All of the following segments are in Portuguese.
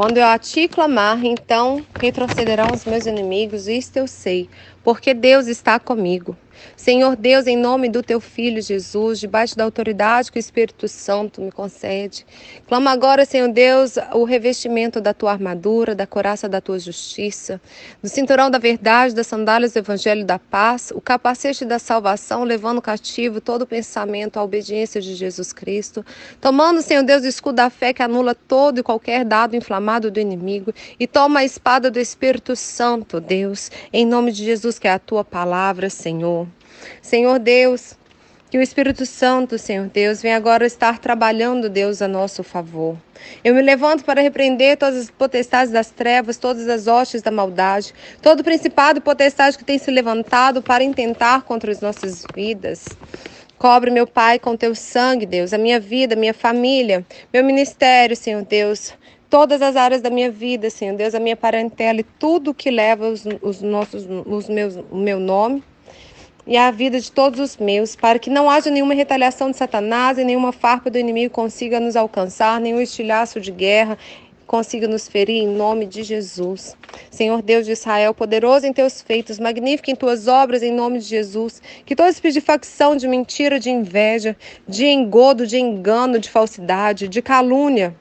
Quando eu a clamar, então retrocederão os meus inimigos, isto eu sei, porque Deus está comigo. Senhor Deus, em nome do teu filho Jesus, debaixo da autoridade que o Espírito Santo me concede, clama agora, Senhor Deus, o revestimento da tua armadura, da coraça da tua justiça, do cinturão da verdade, das sandálias do evangelho da paz, o capacete da salvação, levando cativo todo pensamento à obediência de Jesus Cristo, tomando, Senhor Deus, o escudo da fé que anula todo e qualquer dado inflamado do inimigo, e toma a espada do Espírito Santo, Deus, em nome de Jesus, que é a tua palavra, Senhor. Senhor Deus, que o Espírito Santo, Senhor Deus, venha agora estar trabalhando, Deus, a nosso favor. Eu me levanto para repreender todas as potestades das trevas, todas as hostes da maldade, todo principado e potestade que tem se levantado para intentar contra as nossas vidas. Cobre, meu Pai, com teu sangue, Deus, a minha vida, minha família, meu ministério, Senhor Deus, todas as áreas da minha vida, Senhor Deus, a minha parentela e tudo que leva os, os nossos, os meus, o meu nome e a vida de todos os meus, para que não haja nenhuma retaliação de Satanás e nenhuma farpa do inimigo consiga nos alcançar, nenhum estilhaço de guerra consiga nos ferir em nome de Jesus. Senhor Deus de Israel, poderoso em teus feitos, magnífico em tuas obras em nome de Jesus. Que todo espírito de facção, de mentira, de inveja, de engodo, de engano, de falsidade, de calúnia,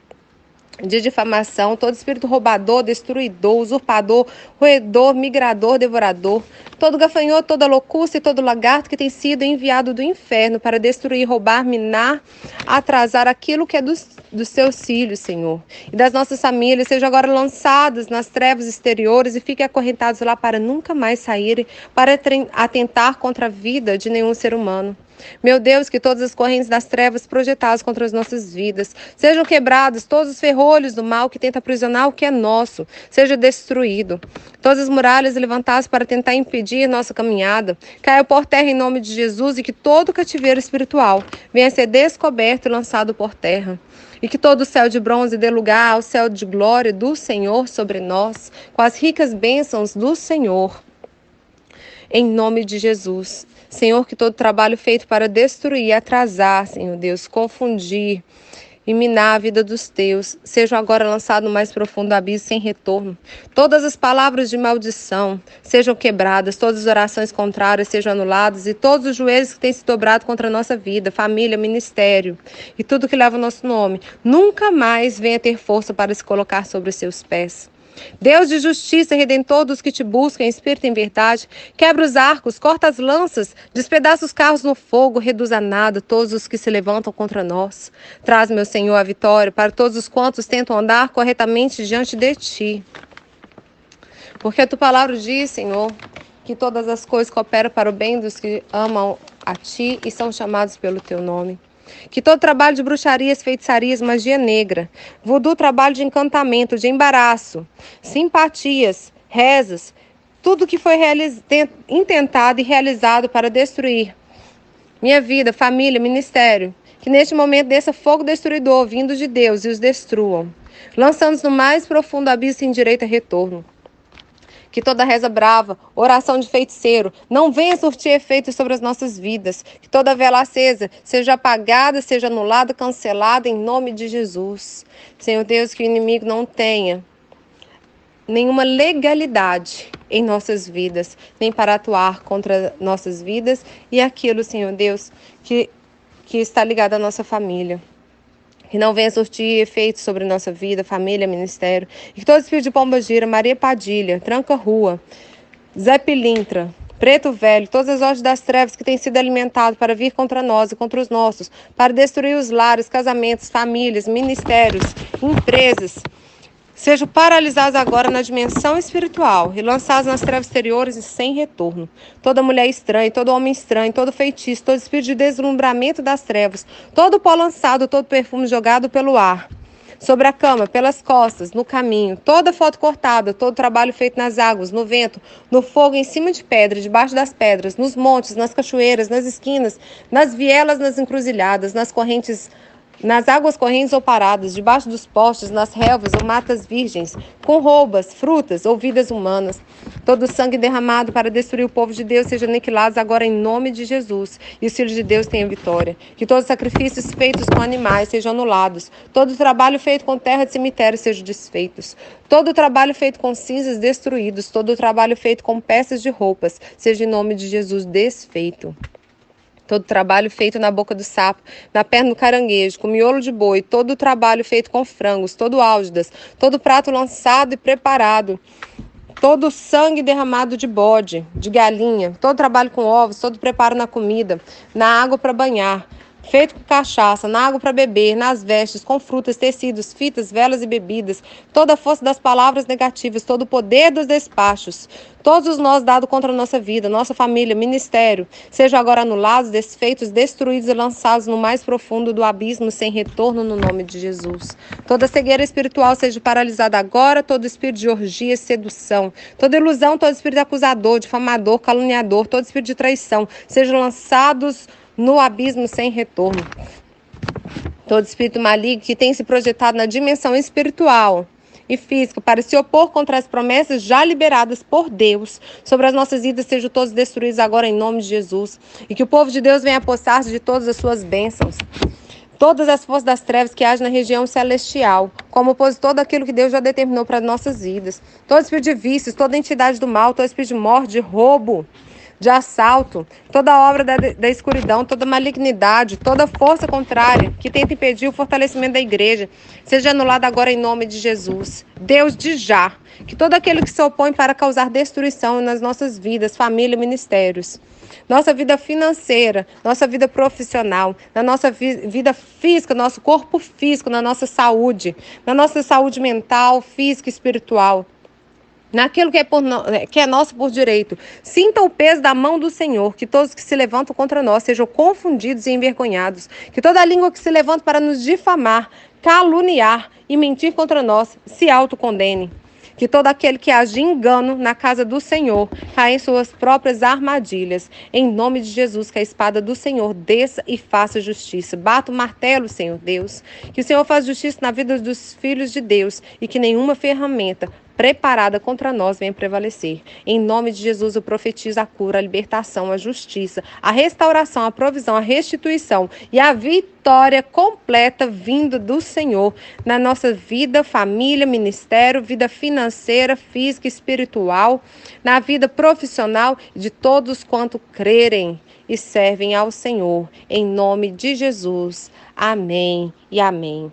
de difamação, todo espírito roubador, destruidor, usurpador, roedor, migrador, devorador, todo gafanhoto, toda locusta e todo lagarto que tem sido enviado do inferno para destruir, roubar, minar, atrasar aquilo que é dos, dos seus filhos, Senhor, e das nossas famílias, sejam agora lançados nas trevas exteriores e fiquem acorrentados lá para nunca mais saírem, para atentar contra a vida de nenhum ser humano. Meu Deus, que todas as correntes das trevas projetadas contra as nossas vidas sejam quebradas, todos os ferrolhos do mal que tenta aprisionar o que é nosso seja destruído. Todas as muralhas levantadas para tentar impedir nossa caminhada caia por terra em nome de Jesus e que todo cativeiro espiritual venha ser descoberto e lançado por terra e que todo o céu de bronze dê lugar ao céu de glória do Senhor sobre nós, com as ricas bênçãos do Senhor. Em nome de Jesus. Senhor, que todo trabalho feito para destruir, atrasar, Senhor Deus, confundir e minar a vida dos teus, seja agora lançado no mais profundo abismo sem retorno. Todas as palavras de maldição sejam quebradas, todas as orações contrárias sejam anuladas e todos os joelhos que têm se dobrado contra a nossa vida, família, ministério e tudo que leva o nosso nome, nunca mais venha ter força para se colocar sobre os seus pés. Deus de justiça, redentor dos que te buscam em espírito e em verdade, quebra os arcos, corta as lanças, despedaça os carros no fogo, reduz a nada todos os que se levantam contra nós. Traz, meu Senhor, a vitória para todos os quantos tentam andar corretamente diante de ti. Porque a tua palavra diz, Senhor, que todas as coisas cooperam para o bem dos que amam a ti e são chamados pelo teu nome. Que todo trabalho de bruxarias, feitiçarias, magia negra, voodoo, trabalho de encantamento, de embaraço, simpatias, rezas, tudo que foi intentado e realizado para destruir minha vida, família, ministério, que neste momento desça fogo destruidor vindo de Deus e os destruam, lançando-os no mais profundo abismo sem direito a retorno que toda reza brava, oração de feiticeiro, não venha surtir efeitos sobre as nossas vidas, que toda vela acesa seja apagada, seja anulada, cancelada em nome de Jesus. Senhor Deus, que o inimigo não tenha nenhuma legalidade em nossas vidas, nem para atuar contra nossas vidas e aquilo, Senhor Deus, que, que está ligado à nossa família que não venha surtir efeitos sobre nossa vida, família, ministério. E que todo espírito de pomba gira, Maria Padilha, Tranca Rua, Zé Pilintra, Preto Velho, todas as ordens das trevas que têm sido alimentadas para vir contra nós e contra os nossos, para destruir os lares, casamentos, famílias, ministérios, empresas, sejam paralisados agora na dimensão espiritual e lançados nas trevas exteriores e sem retorno. Toda mulher estranha, todo homem estranho, todo feitiço, todo espírito de deslumbramento das trevas, todo pó lançado, todo perfume jogado pelo ar. Sobre a cama, pelas costas, no caminho, toda foto cortada, todo trabalho feito nas águas, no vento, no fogo, em cima de pedra, debaixo das pedras, nos montes, nas cachoeiras, nas esquinas, nas vielas, nas encruzilhadas, nas correntes nas águas correntes ou paradas, debaixo dos postes, nas relvas ou matas virgens, com roubas, frutas ou vidas humanas. Todo sangue derramado para destruir o povo de Deus seja aniquilado agora em nome de Jesus, e os filhos de Deus tenham vitória. Que todos os sacrifícios feitos com animais sejam anulados, todo o trabalho feito com terra de cemitério sejam desfeitos, todo o trabalho feito com cinzas destruídos, todo o trabalho feito com peças de roupas seja em nome de Jesus desfeito todo o trabalho feito na boca do sapo, na perna do caranguejo, com miolo de boi, todo o trabalho feito com frangos, todo álgidas, todo prato lançado e preparado, todo o sangue derramado de bode, de galinha, todo trabalho com ovos, todo preparo na comida, na água para banhar, feito com cachaça, na água para beber, nas vestes, com frutas, tecidos, fitas, velas e bebidas, toda a força das palavras negativas, todo o poder dos despachos, todos os nós dados contra a nossa vida, nossa família, ministério, sejam agora anulados, desfeitos, destruídos e lançados no mais profundo do abismo, sem retorno no nome de Jesus. Toda cegueira espiritual seja paralisada agora, todo espírito de orgia sedução, toda ilusão, todo espírito acusador, difamador, caluniador, todo espírito de traição, sejam lançados no abismo sem retorno. Todo espírito maligno que tem se projetado na dimensão espiritual e física para se opor contra as promessas já liberadas por Deus sobre as nossas vidas sejam todos destruídos agora em nome de Jesus e que o povo de Deus venha apossar-se de todas as suas bênçãos. Todas as forças das trevas que agem na região celestial, como opositor daquilo que Deus já determinou para as nossas vidas. Todo espírito de vícios, toda entidade do mal, todo espírito de morte, de roubo, de assalto, toda obra da, da escuridão, toda malignidade, toda força contrária que tenta impedir o fortalecimento da igreja, seja anulada agora em nome de Jesus. Deus de já, que todo aquele que se opõe para causar destruição nas nossas vidas, família, ministérios, nossa vida financeira, nossa vida profissional, na nossa vida física, nosso corpo físico, na nossa saúde, na nossa saúde mental, física e espiritual naquilo que é, por, é, que é nosso por direito. Sinta o peso da mão do Senhor, que todos que se levantam contra nós sejam confundidos e envergonhados, que toda língua que se levanta para nos difamar, caluniar e mentir contra nós se autocondene. Que todo aquele que age engano na casa do Senhor caia em suas próprias armadilhas. Em nome de Jesus, que a espada do Senhor desça e faça justiça. Bata o martelo, Senhor Deus. Que o Senhor faça justiça na vida dos filhos de Deus e que nenhuma ferramenta preparada contra nós venha prevalecer. Em nome de Jesus, eu profetizo a cura, a libertação, a justiça, a restauração, a provisão, a restituição e a vitória completa vindo do Senhor na nossa vida, família, ministério, vida financeira, física, espiritual, na vida profissional de todos quanto crerem e servem ao Senhor. Em nome de Jesus. Amém e amém.